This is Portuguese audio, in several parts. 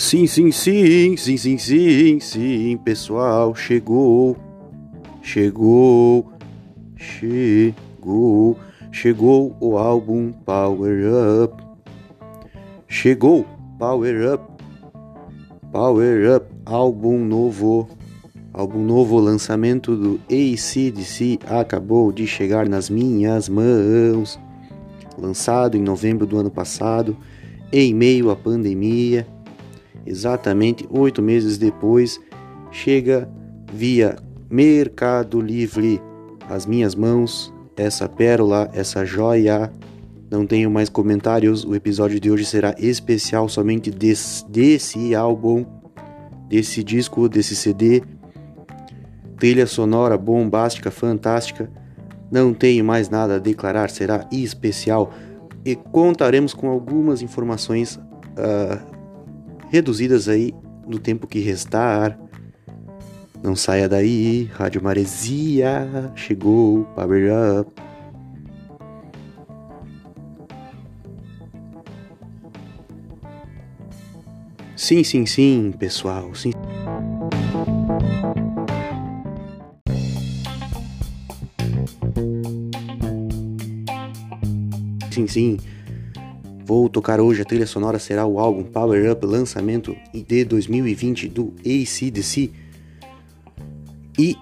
Sim, sim, sim, sim, sim, sim, sim, pessoal, chegou, chegou, chegou, chegou o álbum Power Up, chegou Power Up, Power Up, álbum novo, álbum novo, lançamento do ACDC acabou de chegar nas minhas mãos, lançado em novembro do ano passado, em meio à pandemia exatamente oito meses depois, chega via Mercado Livre às minhas mãos essa pérola, essa joia. Não tenho mais comentários. O episódio de hoje será especial somente desse, desse álbum, desse disco, desse CD. Trilha sonora bombástica, fantástica. Não tenho mais nada a declarar, será especial. E contaremos com algumas informações uh, reduzidas aí no tempo que restar. Não saia daí, Rádio Maresia chegou, Power Up. Sim, sim, sim, pessoal, sim. Sim, sim. Vou tocar hoje a trilha sonora será o álbum Power Up lançamento de 2020 do ACDC e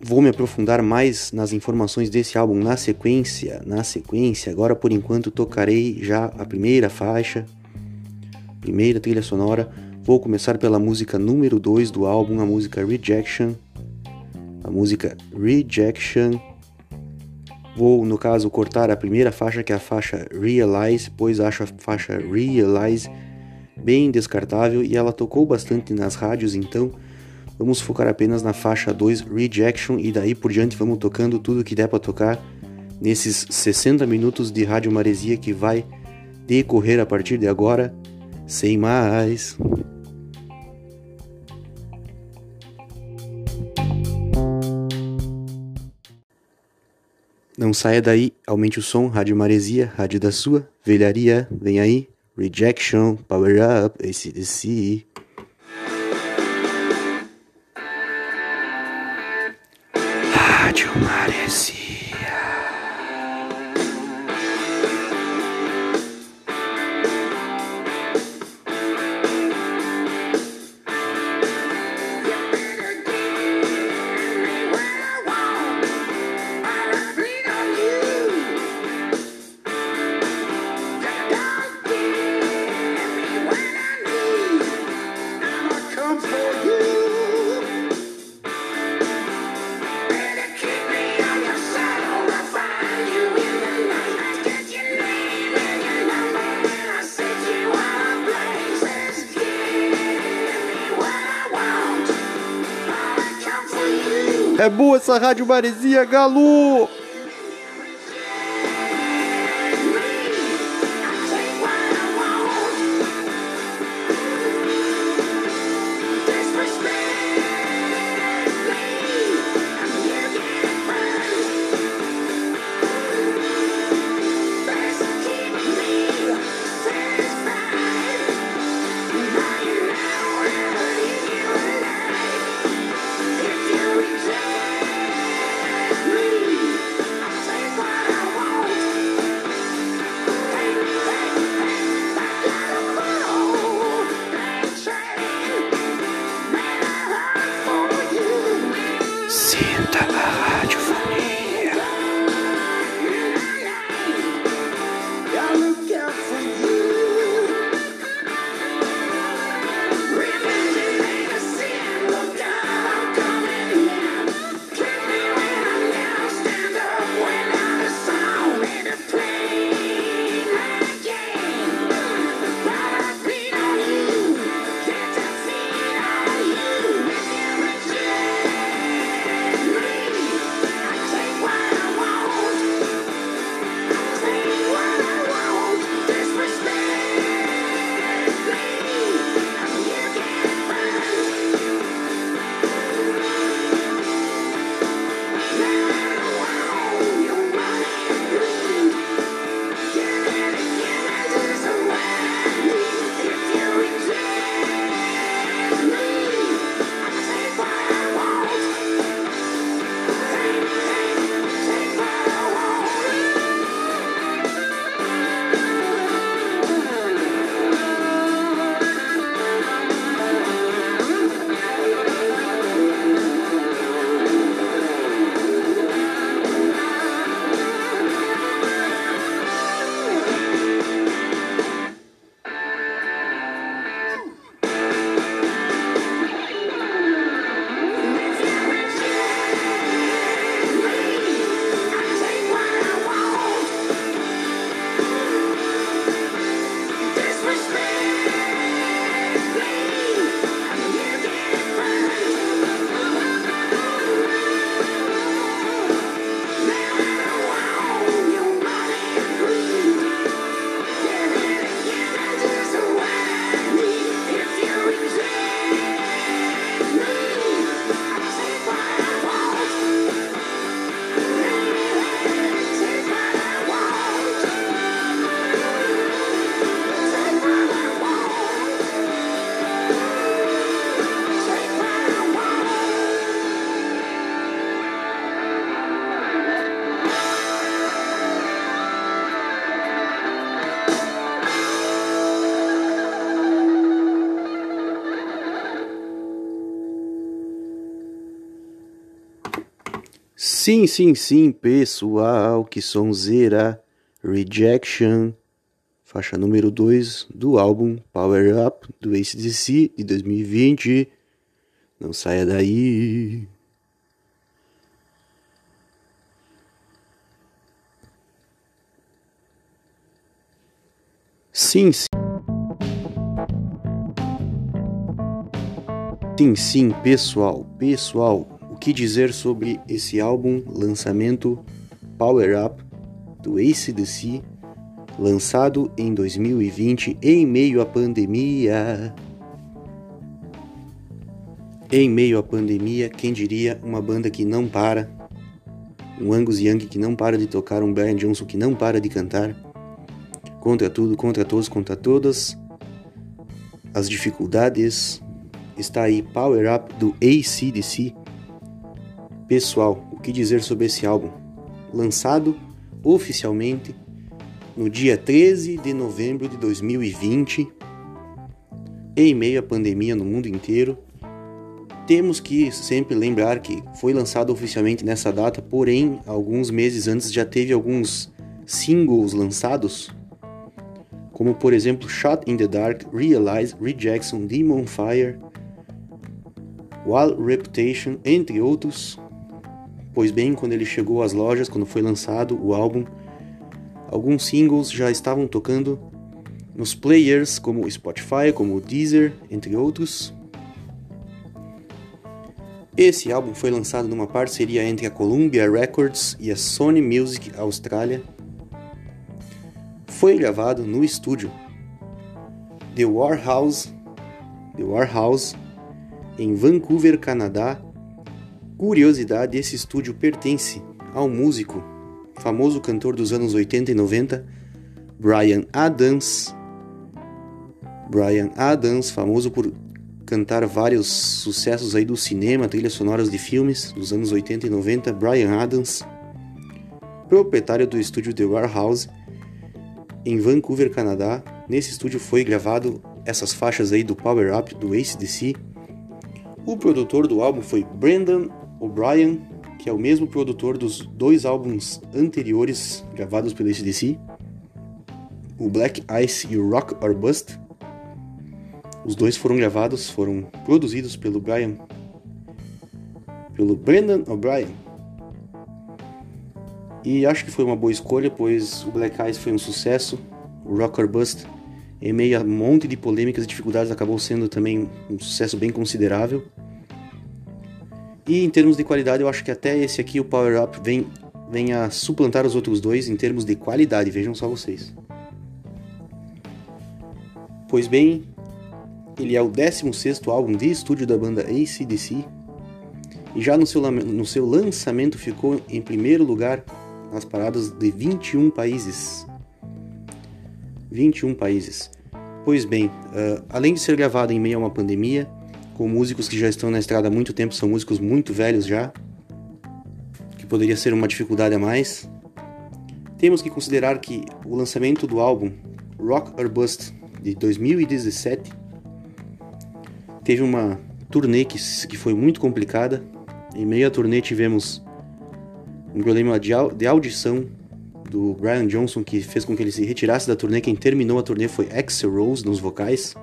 vou me aprofundar mais nas informações desse álbum na sequência, na sequência. Agora por enquanto tocarei já a primeira faixa, primeira trilha sonora. Vou começar pela música número 2 do álbum, a música Rejection. A música Rejection Vou, no caso, cortar a primeira faixa, que é a faixa Realize, pois acho a faixa Realize bem descartável e ela tocou bastante nas rádios, então vamos focar apenas na faixa 2 Rejection e daí por diante vamos tocando tudo que der para tocar nesses 60 minutos de rádio maresia que vai decorrer a partir de agora, sem mais. Não saia daí, aumente o som, Rádio Maresia, Rádio da sua, velharia, vem aí, Rejection, Power Up, ACDC. Rádio Maresia. É boa essa rádio maresia, galo! Sim, sim, sim, pessoal, que sonzeira. Rejection, faixa número 2 do álbum Power Up do ACDC de 2020. Não saia daí. Sim, sim. Sim, sim, pessoal, pessoal, que dizer sobre esse álbum lançamento Power Up do ACDC, lançado em 2020 em meio à pandemia? Em meio à pandemia, quem diria uma banda que não para, um Angus Young que não para de tocar, um Brian Johnson que não para de cantar, contra tudo, contra todos, contra todas as dificuldades, está aí Power Up do ACDC. Pessoal, o que dizer sobre esse álbum? Lançado oficialmente no dia 13 de novembro de 2020, em meio à pandemia no mundo inteiro. Temos que sempre lembrar que foi lançado oficialmente nessa data, porém, alguns meses antes já teve alguns singles lançados, como por exemplo Shot in the Dark, Realize, Rejection, Demon Fire, Wild Reputation, entre outros. Pois bem, quando ele chegou às lojas, quando foi lançado o álbum, alguns singles já estavam tocando nos players como Spotify, como Deezer, entre outros. Esse álbum foi lançado numa parceria entre a Columbia Records e a Sony Music Austrália. Foi gravado no estúdio The Warhouse, The Warhouse em Vancouver, Canadá. Curiosidade: esse estúdio pertence ao músico, famoso cantor dos anos 80 e 90, Brian Adams. Brian Adams, famoso por cantar vários sucessos aí do cinema, trilhas sonoras de filmes dos anos 80 e 90, Brian Adams, proprietário do estúdio The Warehouse em Vancouver, Canadá. Nesse estúdio foi gravado essas faixas aí do Power Up do ACDC o produtor do álbum foi Brendan O'Brien, que é o mesmo produtor dos dois álbuns anteriores gravados pelo ACDC, o Black Ice e o Rock or Bust. Os dois foram gravados, foram produzidos pelo Brian, pelo Brendan O'Brien. E acho que foi uma boa escolha, pois o Black Ice foi um sucesso, o Rock or Bust em meio a um monte de polêmicas e dificuldades, acabou sendo também um sucesso bem considerável. E em termos de qualidade, eu acho que até esse aqui, o Power Up, vem, vem a suplantar os outros dois em termos de qualidade, vejam só vocês. Pois bem, ele é o 16 álbum de estúdio da banda ACDC e já no seu, no seu lançamento ficou em primeiro lugar nas paradas de 21 países. 21 países. Pois bem, uh, além de ser gravado em meio a uma pandemia, com músicos que já estão na estrada há muito tempo, são músicos muito velhos já, que poderia ser uma dificuldade a mais, temos que considerar que o lançamento do álbum Rock or Bust de 2017 teve uma turnê que, que foi muito complicada. Em meio à turnê tivemos um problema de, de audição do Brian Johnson que fez com que ele se retirasse da turnê. Quem terminou a turnê foi Axel Rose nos vocais.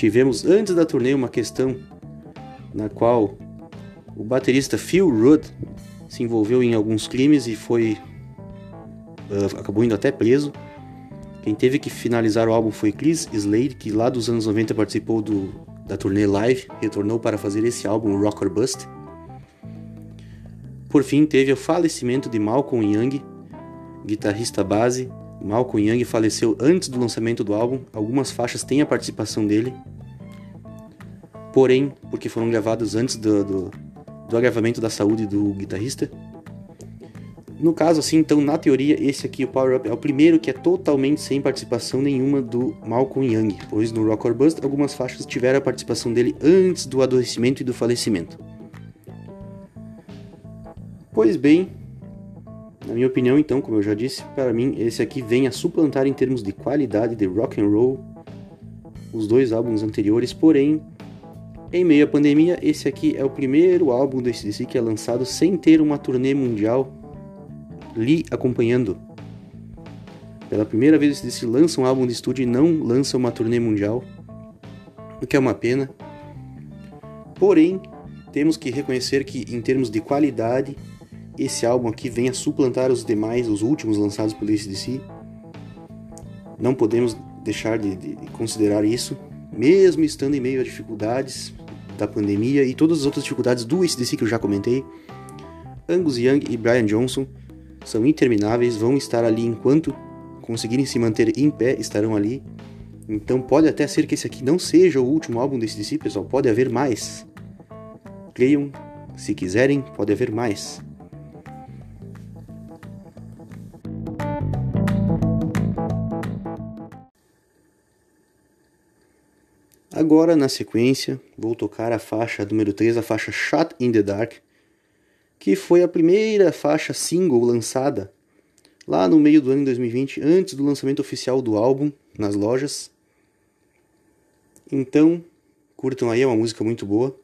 Tivemos antes da turnê uma questão na qual o baterista Phil Rudd se envolveu em alguns crimes e foi uh, acabou indo até preso. Quem teve que finalizar o álbum foi Chris Slade, que lá dos anos 90 participou do, da turnê live, retornou para fazer esse álbum Rock or Bust. Por fim, teve o falecimento de Malcolm Young, guitarrista base. Malcolm Young faleceu antes do lançamento do álbum. Algumas faixas têm a participação dele, porém, porque foram gravadas antes do, do, do agravamento da saúde do guitarrista. No caso, assim, então, na teoria, esse aqui, o Power Up, é o primeiro que é totalmente sem participação nenhuma do Malcolm Young, pois no Rock or Bust algumas faixas tiveram a participação dele antes do adoecimento e do falecimento. Pois bem, na minha opinião, então, como eu já disse, para mim esse aqui vem a suplantar em termos de qualidade de rock and roll os dois álbuns anteriores, porém Em meio à pandemia, esse aqui é o primeiro álbum do ACDC que é lançado sem ter uma turnê mundial lhe acompanhando. Pela primeira vez o ACDC lança um álbum de estúdio e não lança uma turnê mundial, o que é uma pena. Porém, temos que reconhecer que em termos de qualidade, esse álbum aqui vem a suplantar os demais, os últimos lançados pelo ACDC. Não podemos deixar de, de, de considerar isso, mesmo estando em meio a dificuldades da pandemia e todas as outras dificuldades do ACDC que eu já comentei. Angus Young e Brian Johnson são intermináveis, vão estar ali enquanto conseguirem se manter em pé, estarão ali. Então pode até ser que esse aqui não seja o último álbum do ACDC, pessoal, pode haver mais. Creiam, se quiserem, pode haver mais. Agora, na sequência, vou tocar a faixa número 3, a faixa Shot in the Dark, que foi a primeira faixa single lançada lá no meio do ano de 2020, antes do lançamento oficial do álbum nas lojas. Então, curtam aí, é uma música muito boa.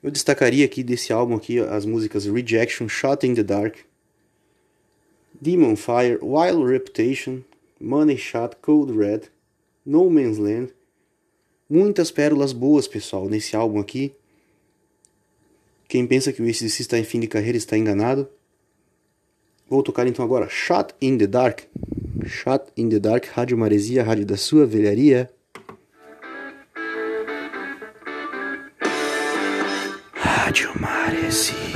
Eu destacaria aqui desse álbum aqui as músicas Rejection, Shot in the Dark, Demon Fire, Wild Reputation, Money Shot, Cold Red, No Man's Land Muitas pérolas boas, pessoal, nesse álbum aqui. Quem pensa que o ACDC está em fim de carreira está enganado. Vou tocar então agora Shot in the Dark. Shot in the Dark, Rádio Maresia, rádio da sua velharia. Rádio Maresia.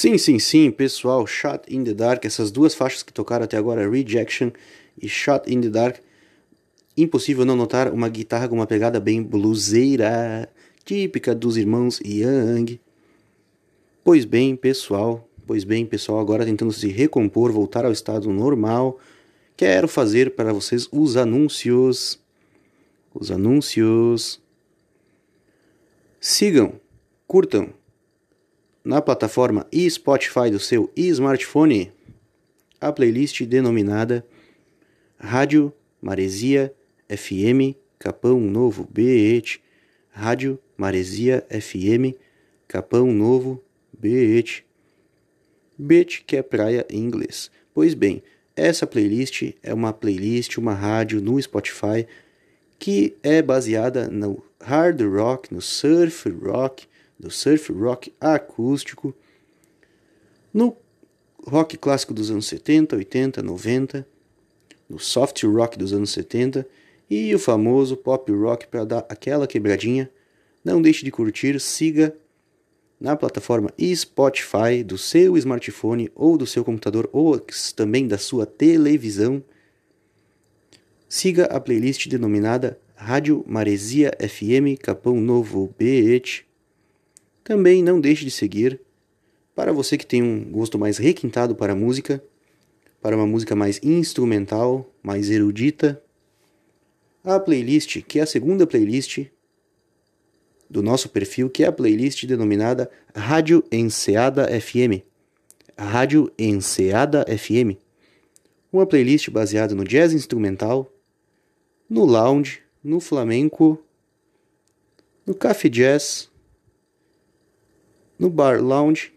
Sim, sim, sim, pessoal, Shot in the Dark, essas duas faixas que tocaram até agora, Rejection e Shot in the Dark, impossível não notar uma guitarra com uma pegada bem bluseira, típica dos irmãos Young. Pois bem, pessoal, pois bem, pessoal, agora tentando se recompor, voltar ao estado normal, quero fazer para vocês os anúncios. Os anúncios. Sigam, curtam na plataforma e Spotify do seu smartphone. A playlist denominada Rádio Maresia FM Capão Novo BET Rádio Maresia FM Capão Novo BET BET que é praia em inglês. Pois bem, essa playlist é uma playlist, uma rádio no Spotify que é baseada no hard rock, no surf rock, do surf rock acústico, no rock clássico dos anos 70, 80, 90, no soft rock dos anos 70 e o famoso pop rock para dar aquela quebradinha. Não deixe de curtir, siga na plataforma Spotify do seu smartphone ou do seu computador ou também da sua televisão. Siga a playlist denominada Rádio Maresia FM Capão Novo BET. Também não deixe de seguir para você que tem um gosto mais requintado para a música, para uma música mais instrumental, mais erudita, a playlist, que é a segunda playlist do nosso perfil, que é a playlist denominada Rádio Enseada FM. Rádio Enseada FM. Uma playlist baseada no jazz instrumental, no lounge, no flamenco, no café jazz, no bar lounge.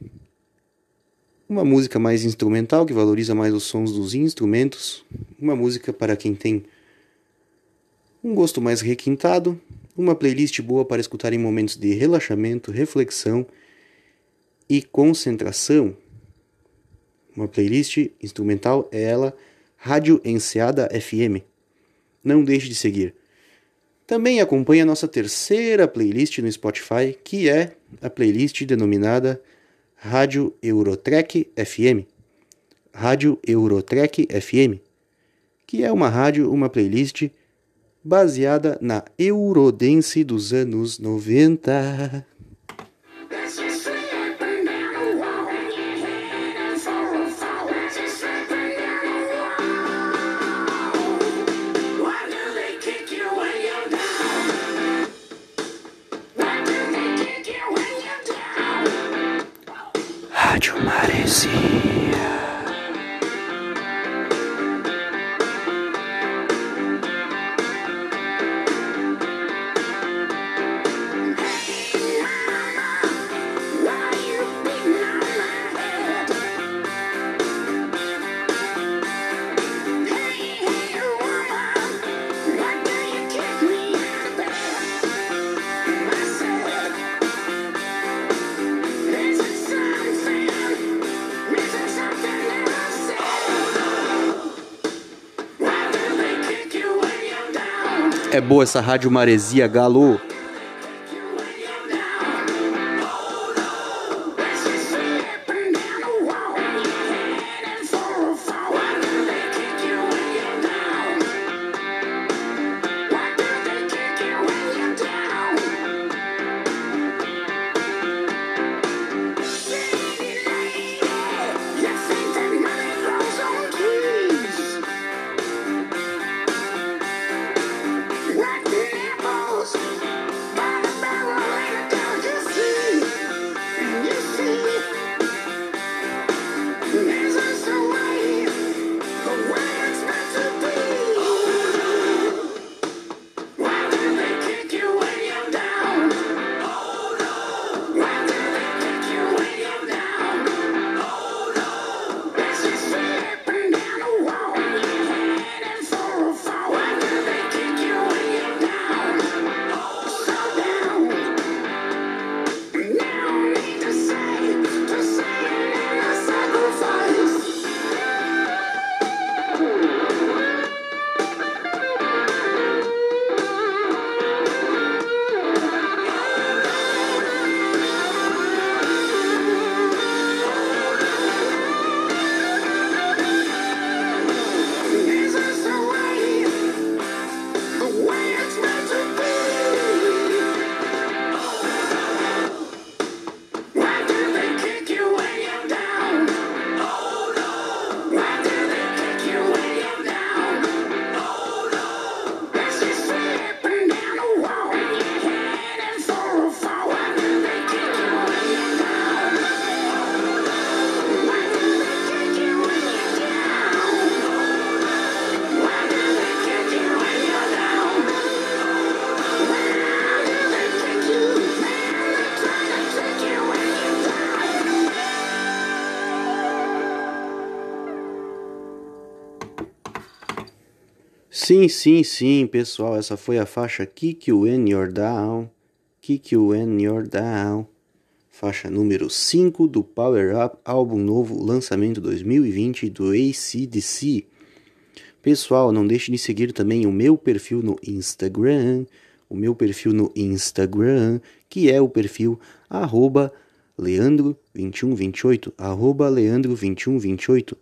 Uma música mais instrumental que valoriza mais os sons dos instrumentos, uma música para quem tem um gosto mais requintado, uma playlist boa para escutar em momentos de relaxamento, reflexão e concentração. Uma playlist instrumental é ela, Rádio Enseada FM. Não deixe de seguir. Também acompanhe a nossa terceira playlist no Spotify, que é a playlist denominada Rádio Eurotrek FM. Rádio Eurotrek FM, que é uma rádio, uma playlist baseada na Eurodance dos anos 90. Boa essa rádio maresia, galo. Sim, sim, sim, pessoal, essa foi a faixa Kick You When You're Down, Kick You When You're Down, faixa número 5 do Power Up, álbum novo, lançamento 2020 do ACDC. Pessoal, não deixe de seguir também o meu perfil no Instagram, o meu perfil no Instagram, que é o perfil arroba leandro2128, arroba leandro2128.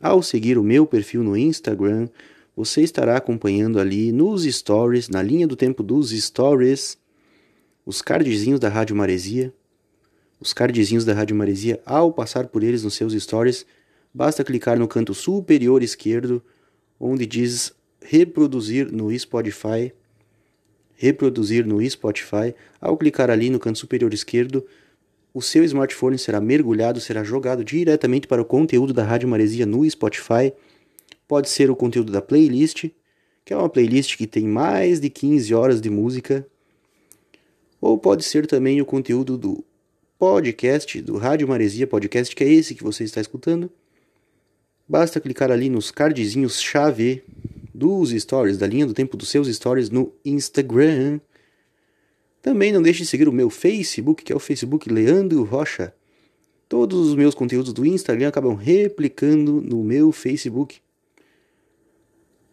Ao seguir o meu perfil no Instagram, você estará acompanhando ali nos stories, na linha do tempo dos stories, os cardzinhos da Rádio Maresia. Os cardzinhos da Rádio Maresia, ao passar por eles nos seus stories, basta clicar no canto superior esquerdo, onde diz reproduzir no Spotify. Reproduzir no Spotify. Ao clicar ali no canto superior esquerdo, o seu smartphone será mergulhado, será jogado diretamente para o conteúdo da Rádio Maresia no Spotify Pode ser o conteúdo da playlist, que é uma playlist que tem mais de 15 horas de música. Ou pode ser também o conteúdo do podcast, do Rádio Maresia Podcast, que é esse que você está escutando. Basta clicar ali nos cardzinhos chave dos stories, da linha do tempo dos seus stories no Instagram. Também não deixe de seguir o meu Facebook, que é o Facebook Leandro Rocha. Todos os meus conteúdos do Instagram acabam replicando no meu Facebook.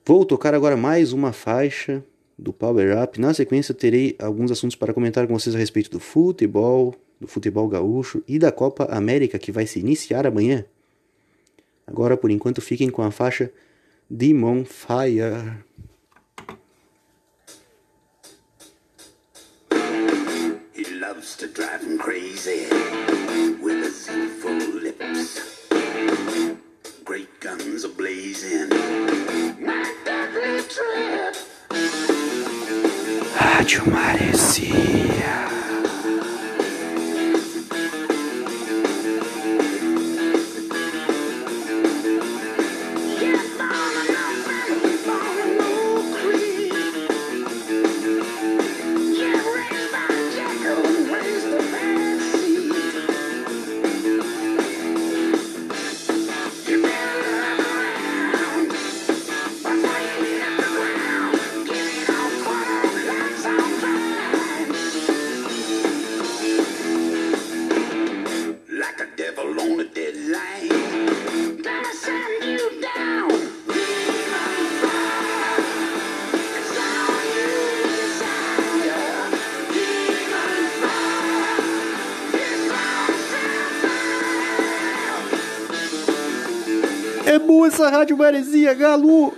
Vou tocar agora mais uma faixa do Power Up. Na sequência, terei alguns assuntos para comentar com vocês a respeito do futebol, do futebol gaúcho e da Copa América que vai se iniciar amanhã. Agora, por enquanto, fiquem com a faixa Demon Fire. He loves to drive him crazy Rádio Maresia. Boa essa rádio maresia, galo!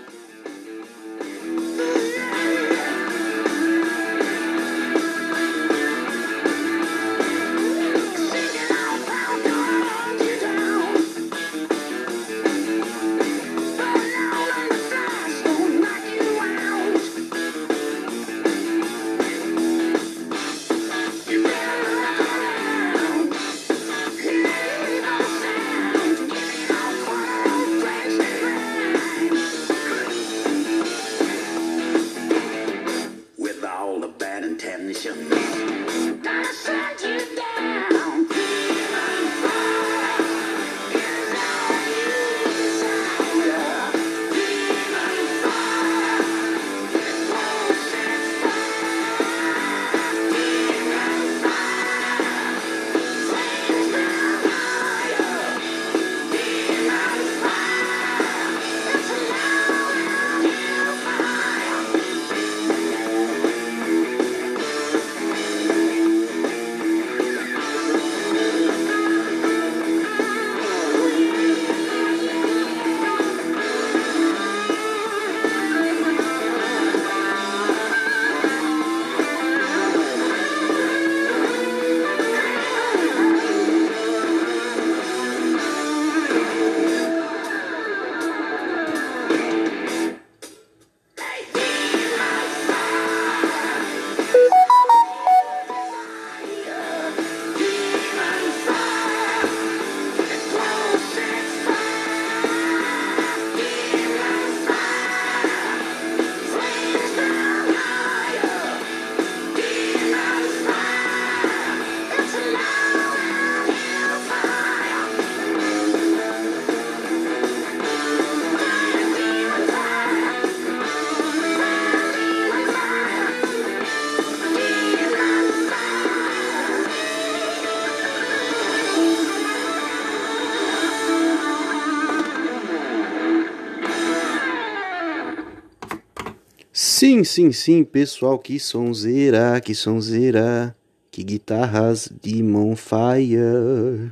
Sim, sim, sim, pessoal, que sonzeira, que sonzeira, que guitarras de Monfire.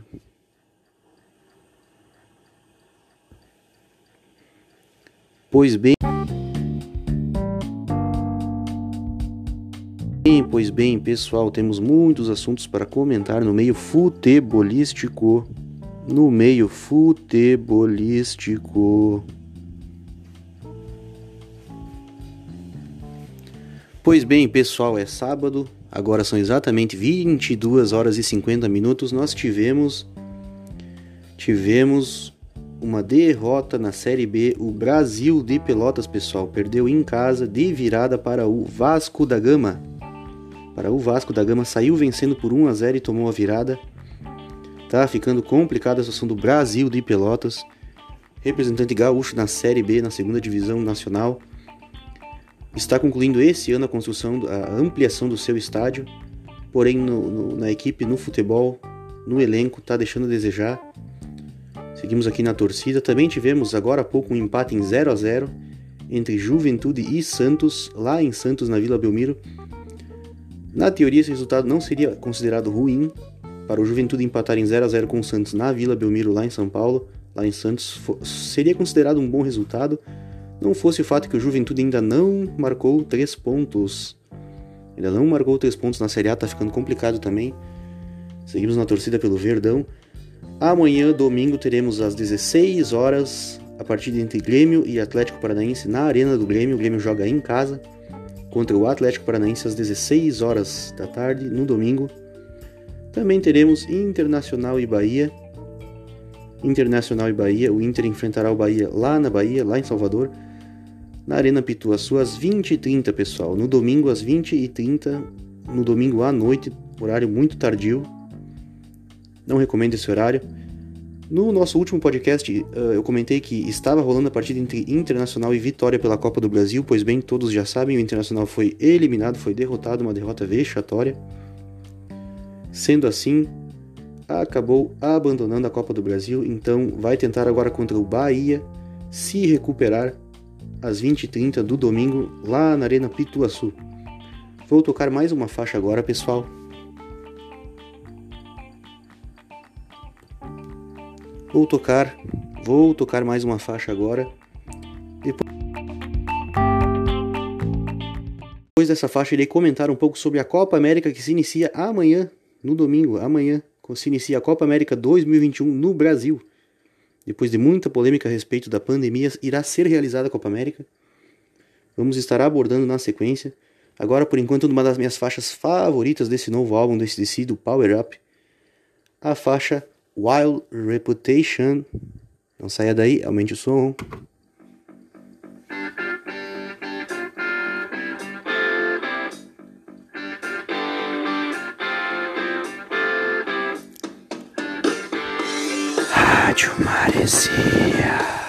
Pois bem. Pois bem, pessoal, temos muitos assuntos para comentar no meio futebolístico. No meio futebolístico. Pois bem, pessoal, é sábado, agora são exatamente 22 horas e 50 minutos. Nós tivemos tivemos uma derrota na Série B. O Brasil de Pelotas, pessoal, perdeu em casa de virada para o Vasco da Gama. Para o Vasco da Gama saiu vencendo por 1 a 0 e tomou a virada. Tá ficando complicada a situação do Brasil de Pelotas. Representante gaúcho na Série B, na segunda divisão nacional. Está concluindo esse ano a construção, a ampliação do seu estádio. Porém, no, no, na equipe, no futebol, no elenco, está deixando a desejar. Seguimos aqui na torcida. Também tivemos agora há pouco um empate em 0 a 0 entre Juventude e Santos, lá em Santos, na Vila Belmiro. Na teoria, esse resultado não seria considerado ruim para o Juventude empatar em 0 a 0 com o Santos na Vila Belmiro, lá em São Paulo, lá em Santos. Seria considerado um bom resultado, não fosse o fato que o Juventude ainda não marcou três pontos. Ainda não marcou três pontos na Série A, tá ficando complicado também. Seguimos na torcida pelo Verdão. Amanhã, domingo, teremos às 16 horas a partida entre Grêmio e Atlético Paranaense na Arena do Grêmio. O Grêmio joga em casa contra o Atlético Paranaense às 16 horas da tarde no domingo. Também teremos Internacional e Bahia. Internacional e Bahia. O Inter enfrentará o Bahia lá na Bahia, lá em Salvador, na Arena Pituaçu às 20h30, pessoal. No domingo às 20h30, no domingo à noite, horário muito tardio. Não recomendo esse horário. No nosso último podcast, uh, eu comentei que estava rolando a partida entre Internacional e Vitória pela Copa do Brasil, pois bem, todos já sabem, o Internacional foi eliminado, foi derrotado, uma derrota vexatória. Sendo assim, acabou abandonando a Copa do Brasil, então vai tentar agora contra o Bahia se recuperar às 20h30 do domingo lá na Arena Pituaçu. Vou tocar mais uma faixa agora, pessoal. Vou tocar, vou tocar mais uma faixa agora. Depois, dessa faixa, irei comentar um pouco sobre a Copa América que se inicia amanhã, no domingo, amanhã, se inicia a Copa América 2021 no Brasil. Depois de muita polêmica a respeito da pandemia, irá ser realizada a Copa América. Vamos estar abordando na sequência. Agora, por enquanto, uma das minhas faixas favoritas desse novo álbum, desse decido Power Up, a faixa Wild Reputation. Não saia daí, aumente o som. Rádio Maresia.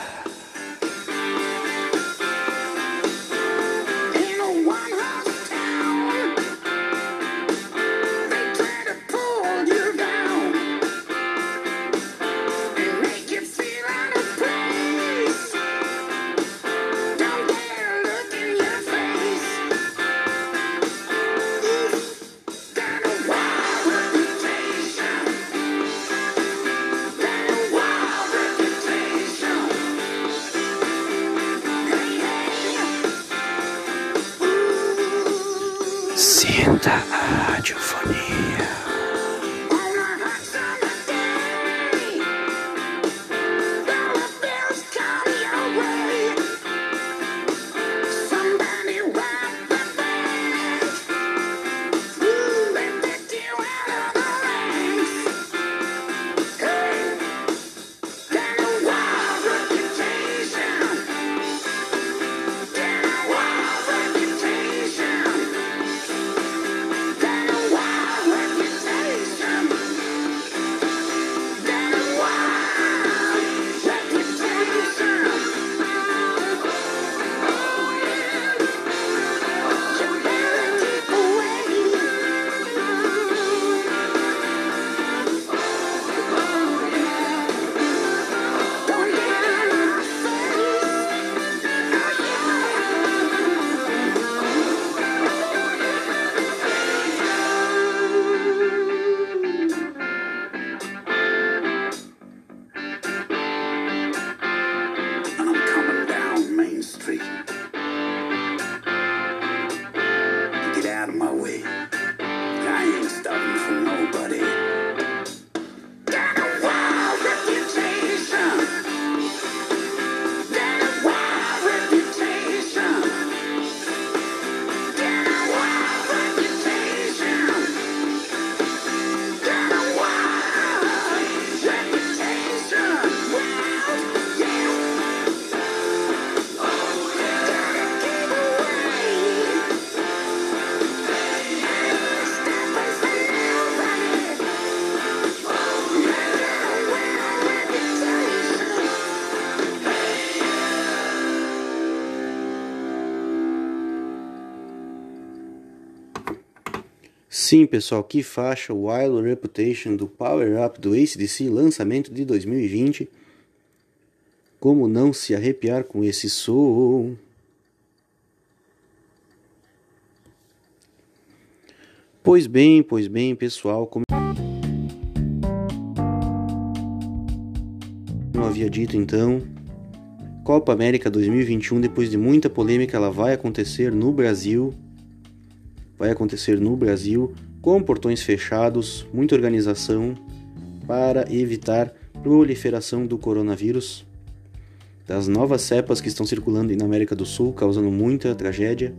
my way. Sim, pessoal, que faixa Wild Reputation do Power Up do ACDC, lançamento de 2020. Como não se arrepiar com esse som? Pois bem, pois bem, pessoal, como eu havia dito então, Copa América 2021, depois de muita polêmica, ela vai acontecer no Brasil vai acontecer no Brasil com portões fechados, muita organização para evitar proliferação do coronavírus, das novas cepas que estão circulando na América do Sul, causando muita tragédia.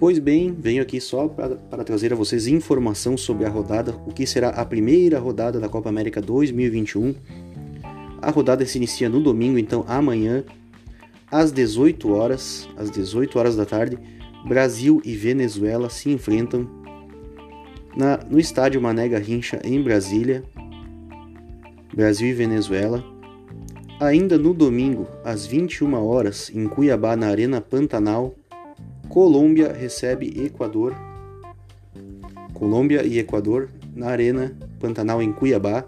Pois bem, venho aqui só para, trazer a vocês informação sobre a rodada, o que será a primeira rodada da Copa América 2021. A rodada se inicia no domingo, então amanhã, às 18 horas, às 18 horas da tarde, Brasil e Venezuela se enfrentam na, no estádio Mané Garrincha em Brasília. Brasil e Venezuela. Ainda no domingo, às 21 horas, em Cuiabá, na Arena Pantanal, Colômbia recebe Equador. Colômbia e Equador na Arena Pantanal em Cuiabá.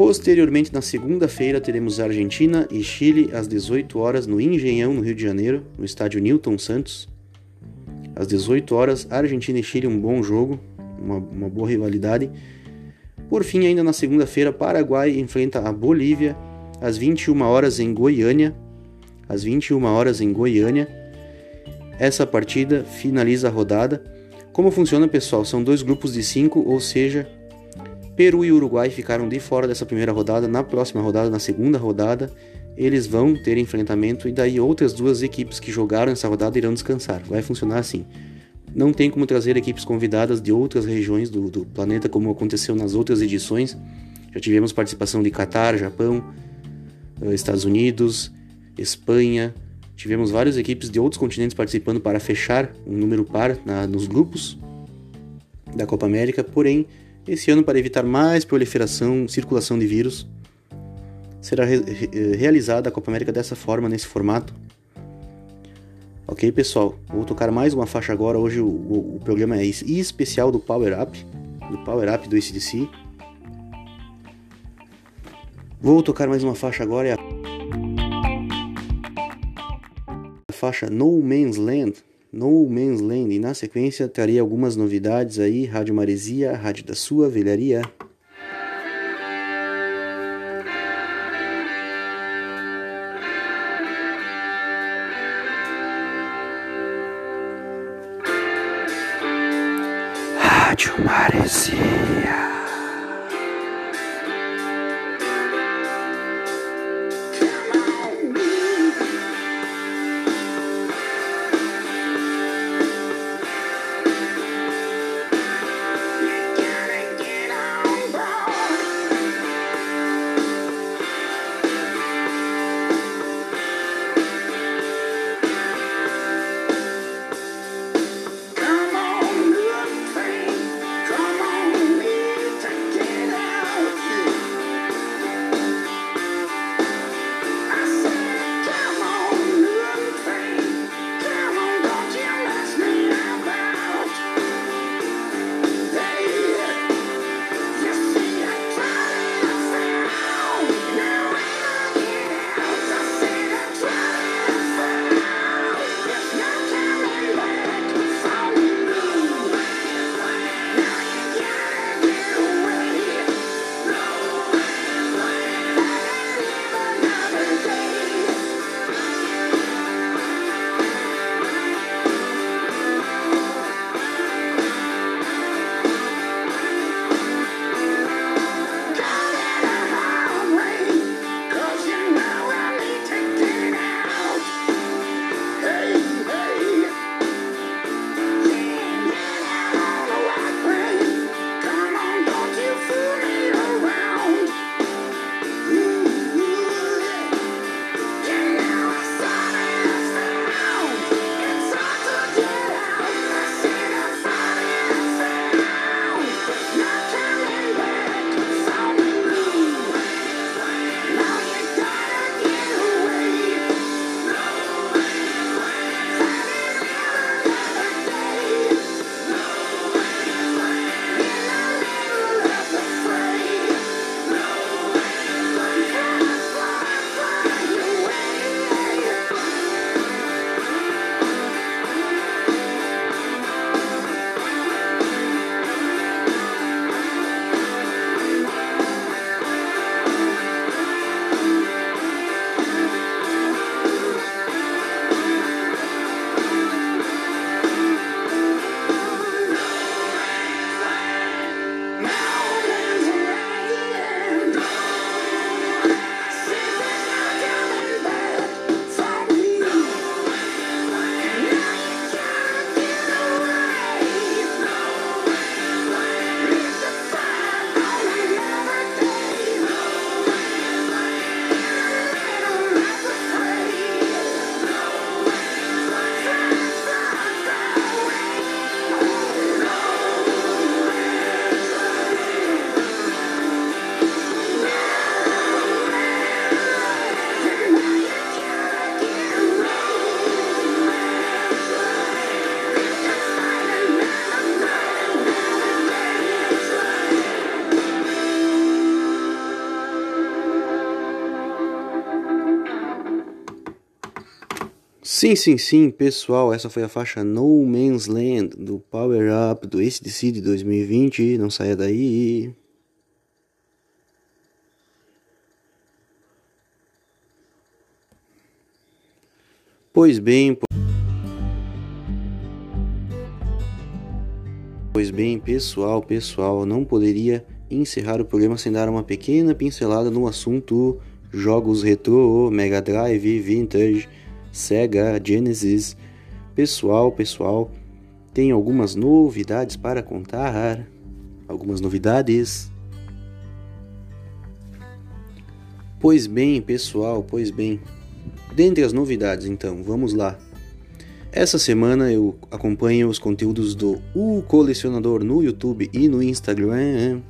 Posteriormente, na segunda-feira, teremos Argentina e Chile às 18 horas no Engenhão, no Rio de Janeiro, no estádio Newton Santos. Às 18 horas, Argentina e Chile, um bom jogo, uma, uma boa rivalidade. Por fim, ainda na segunda-feira, Paraguai enfrenta a Bolívia às 21 horas em Goiânia. Às 21 horas em Goiânia. Essa partida finaliza a rodada. Como funciona, pessoal? São dois grupos de cinco, ou seja, Peru e Uruguai ficaram de fora dessa primeira rodada. Na próxima rodada, na segunda rodada, eles vão ter enfrentamento e daí outras duas equipes que jogaram essa rodada irão descansar. Vai funcionar assim. Não tem como trazer equipes convidadas de outras regiões do, do planeta, como aconteceu nas outras edições. Já tivemos participação de Catar, Japão, eh, Estados Unidos, Espanha. Tivemos várias equipes de outros continentes participando para fechar um número par na, nos grupos da Copa América, porém esse ano, para evitar mais proliferação, circulação de vírus, será re realizada a Copa América dessa forma, nesse formato. Ok, pessoal? Vou tocar mais uma faixa agora. Hoje o, o, o programa é especial do Power Up, do Power Up do ACDC. Vou tocar mais uma faixa agora. É a faixa No Man's Land no Man's Land. E na sequência traria algumas novidades aí, Rádio Maresia, Rádio da Sua Velharia. Sim, sim, sim, pessoal, essa foi a faixa No Man's Land do Power Up do ACDC de 2020, não saia daí. Pois bem, pois bem, pessoal, pessoal, não poderia encerrar o programa sem dar uma pequena pincelada no assunto jogos retrô, Mega Drive, Vintage, Sega, Genesis. Pessoal, pessoal, tem algumas novidades para contar. Algumas novidades. Pois bem, pessoal, pois bem. Dentre as novidades, então, vamos lá. Essa semana eu acompanho os conteúdos do O Colecionador no YouTube e no Instagram.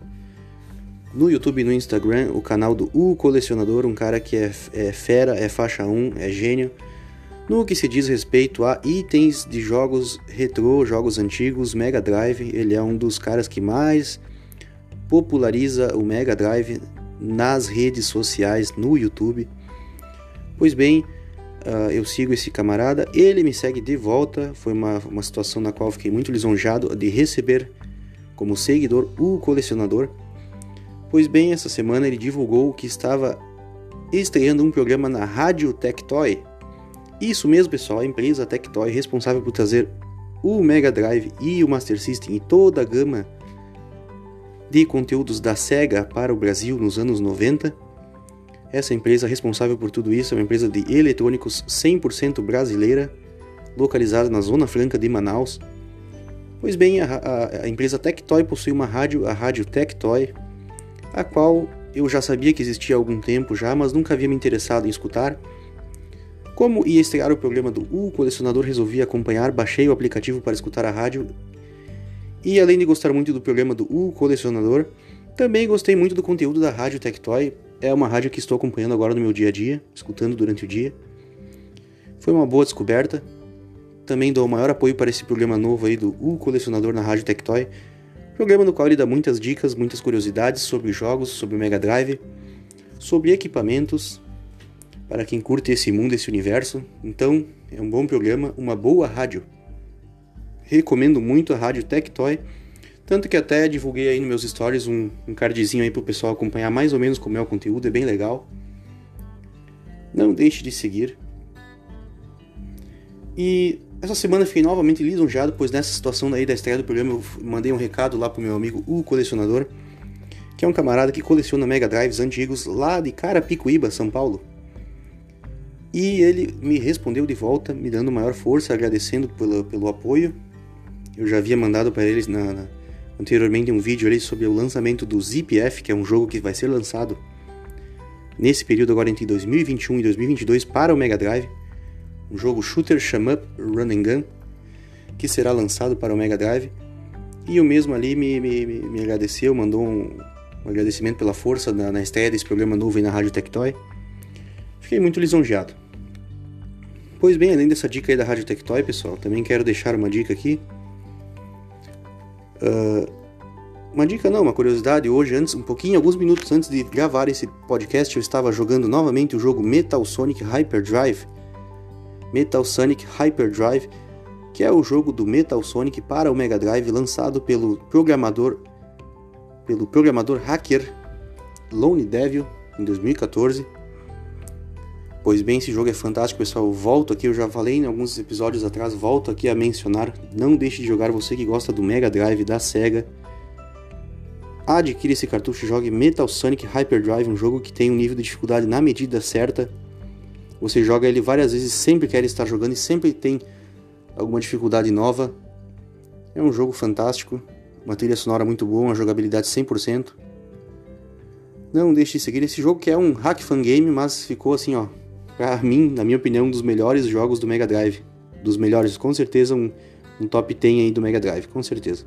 No YouTube e no Instagram, o canal do O Colecionador, um cara que é, é fera, é faixa 1, é gênio. No que se diz respeito a itens de jogos retrô, jogos antigos, Mega Drive, ele é um dos caras que mais populariza o Mega Drive nas redes sociais, no YouTube. Pois bem, uh, eu sigo esse camarada, ele me segue de volta. Foi uma, uma situação na qual fiquei muito lisonjado de receber como seguidor o colecionador. Pois bem, essa semana ele divulgou que estava estreando um programa na Rádio Tectoy, isso mesmo, pessoal, a empresa Tectoy responsável por trazer o Mega Drive e o Master System e toda a gama de conteúdos da Sega para o Brasil nos anos 90. Essa empresa responsável por tudo isso é uma empresa de eletrônicos 100% brasileira, localizada na Zona Franca de Manaus. Pois bem, a, a, a empresa Tectoy possui uma rádio, a rádio Tectoy, a qual eu já sabia que existia há algum tempo já, mas nunca havia me interessado em escutar como ia estrear o programa do U Colecionador, resolvi acompanhar, baixei o aplicativo para escutar a rádio. E além de gostar muito do programa do U Colecionador, também gostei muito do conteúdo da Rádio Tectoy. É uma rádio que estou acompanhando agora no meu dia a dia, escutando durante o dia. Foi uma boa descoberta. Também dou o maior apoio para esse programa novo aí do U Colecionador na Rádio Tectoy. Programa no qual ele dá muitas dicas, muitas curiosidades sobre jogos, sobre o Mega Drive, sobre equipamentos, para quem curte esse mundo, esse universo. Então, é um bom programa, uma boa rádio. Recomendo muito a rádio Tectoy, tanto que até divulguei aí nos meus stories um, um cardzinho aí pro pessoal acompanhar mais ou menos como é o conteúdo, é bem legal. Não deixe de seguir. E essa semana fiquei novamente lisonjeado, pois nessa situação daí da estreia do programa eu mandei um recado lá pro meu amigo o colecionador, que é um camarada que coleciona Mega Drives antigos lá de Carapicuíba, São Paulo. E ele me respondeu de volta, me dando maior força, agradecendo pelo, pelo apoio. Eu já havia mandado para eles na, na, anteriormente um vídeo ali sobre o lançamento do ZipF, que é um jogo que vai ser lançado nesse período agora entre 2021 e 2022 para o Mega Drive. Um jogo shooter Sham Up Run and Gun, que será lançado para o Mega Drive. E o mesmo ali me, me, me agradeceu, mandou um, um agradecimento pela força na, na estreia desse programa novo aí na Rádio Tectoy. Fiquei muito lisonjeado. Pois bem, além dessa dica aí da Rádio Tectoy, pessoal, também quero deixar uma dica aqui. Uh, uma dica não, uma curiosidade. Hoje, antes, um pouquinho, alguns minutos antes de gravar esse podcast, eu estava jogando novamente o jogo Metal Sonic Hyperdrive. Metal Sonic Hyperdrive, que é o jogo do Metal Sonic para o Mega Drive, lançado pelo programador pelo programador hacker Lone Devil em 2014. Pois bem, esse jogo é fantástico, pessoal. volto aqui, eu já falei em alguns episódios atrás, volto aqui a mencionar. Não deixe de jogar você que gosta do Mega Drive da Sega. Adquire esse cartucho e jogue Metal Sonic Hyperdrive, um jogo que tem um nível de dificuldade na medida certa. Você joga ele várias vezes, sempre quer estar jogando e sempre tem alguma dificuldade nova. É um jogo fantástico, uma trilha sonora muito boa, uma jogabilidade 100%. Não deixe de seguir esse jogo que é um hack fan game, mas ficou assim, ó, para mim, na minha opinião, um dos melhores jogos do Mega Drive. Dos melhores, com certeza um, um top 10 aí do Mega Drive, com certeza.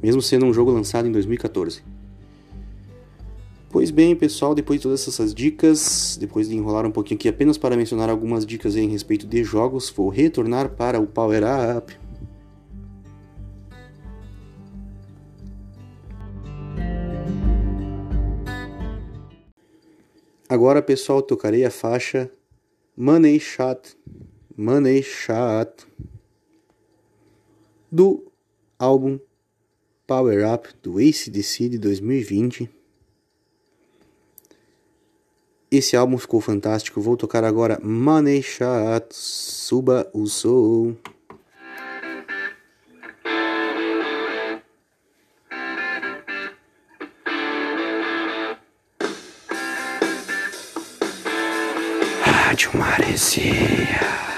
Mesmo sendo um jogo lançado em 2014. Pois bem, pessoal, depois de todas essas dicas, depois de enrolar um pouquinho aqui apenas para mencionar algumas dicas em respeito de jogos, vou retornar para o Power Up. Agora, pessoal, tocarei a faixa Money Shot Money Shot do álbum Power Up do ACDC de 2020. Esse álbum ficou fantástico. Vou tocar agora Money Shot. Suba o som. Rádio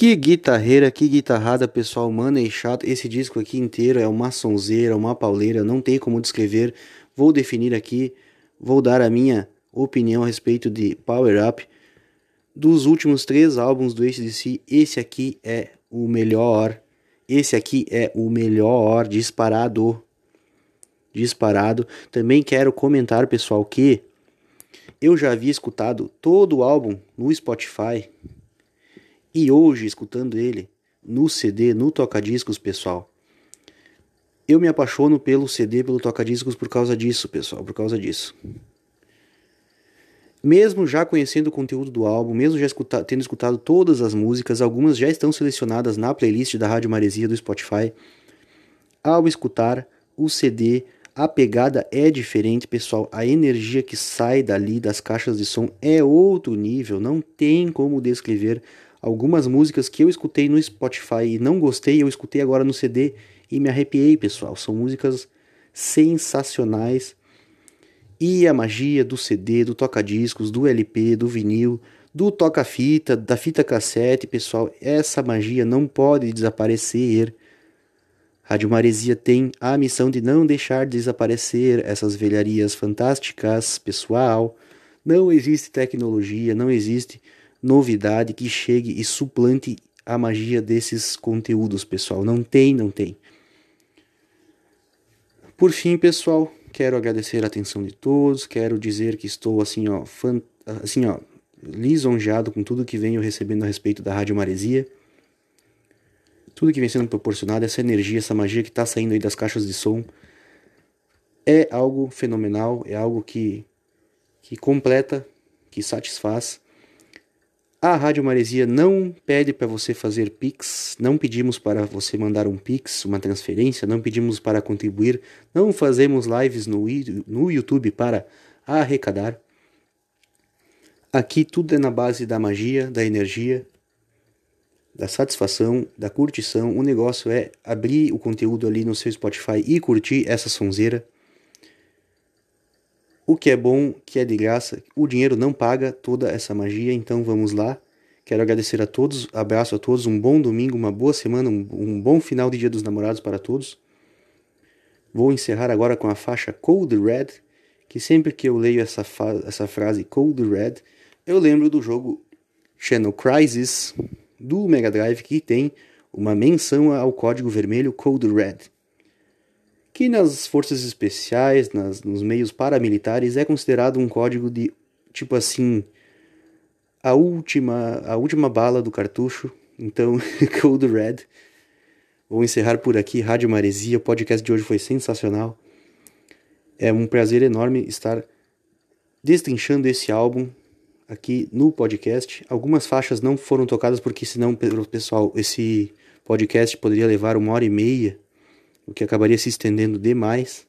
Que guitarreira, que guitarrada, pessoal, mano e chato. Esse disco aqui inteiro é uma sonzeira, uma pauleira, não tem como descrever. Vou definir aqui, vou dar a minha opinião a respeito de Power Up. Dos últimos três álbuns do ACDC, esse aqui é o melhor. Esse aqui é o melhor, disparado. Disparado. Também quero comentar, pessoal, que eu já havia escutado todo o álbum no Spotify e hoje, escutando ele no CD, no toca-discos, pessoal, eu me apaixono pelo CD, pelo toca-discos por causa disso, pessoal, por causa disso. Mesmo já conhecendo o conteúdo do álbum, mesmo já escuta, tendo escutado todas as músicas, algumas já estão selecionadas na playlist da Rádio Maresia do Spotify. Ao escutar o CD, a pegada é diferente, pessoal. A energia que sai dali das caixas de som é outro nível, não tem como descrever Algumas músicas que eu escutei no Spotify e não gostei, eu escutei agora no CD e me arrepiei, pessoal. São músicas sensacionais. E a magia do CD, do toca-discos, do LP, do vinil, do toca-fita, da fita cassete, pessoal, essa magia não pode desaparecer. Rádio Maresia tem a missão de não deixar desaparecer essas velharias fantásticas, pessoal. Não existe tecnologia, não existe novidade que chegue e suplante a magia desses conteúdos, pessoal. Não tem, não tem. Por fim, pessoal, quero agradecer a atenção de todos, quero dizer que estou assim, ó, assim, ó, lisonjeado com tudo que venho recebendo a respeito da Rádio Maresia. Tudo que vem sendo proporcionado, essa energia, essa magia que está saindo aí das caixas de som, é algo fenomenal, é algo que, que completa, que satisfaz. A Rádio Maresia não pede para você fazer Pix, não pedimos para você mandar um Pix, uma transferência, não pedimos para contribuir, não fazemos lives no, no YouTube para arrecadar. Aqui tudo é na base da magia, da energia, da satisfação, da curtição. O negócio é abrir o conteúdo ali no seu Spotify e curtir essa sonzeira. O que é bom, que é de graça, o dinheiro não paga toda essa magia, então vamos lá. Quero agradecer a todos, abraço a todos, um bom domingo, uma boa semana, um, um bom final de Dia dos Namorados para todos. Vou encerrar agora com a faixa Cold Red, que sempre que eu leio essa, essa frase Cold Red, eu lembro do jogo Channel Crisis do Mega Drive que tem uma menção ao código vermelho Code Red que nas forças especiais, nas, nos meios paramilitares, é considerado um código de tipo assim a última a última bala do cartucho. Então, Code Red. Vou encerrar por aqui Rádio Maresia. O podcast de hoje foi sensacional. É um prazer enorme estar destrinchando esse álbum aqui no podcast. Algumas faixas não foram tocadas porque senão, pessoal, esse podcast poderia levar uma hora e meia o que acabaria se estendendo demais.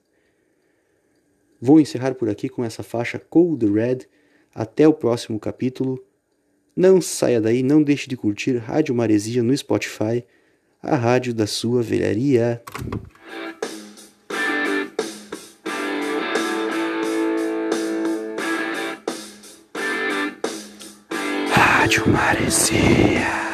Vou encerrar por aqui com essa faixa Cold Red. Até o próximo capítulo. Não saia daí, não deixe de curtir Rádio Maresia no Spotify, a rádio da sua velharia. Rádio Maresia.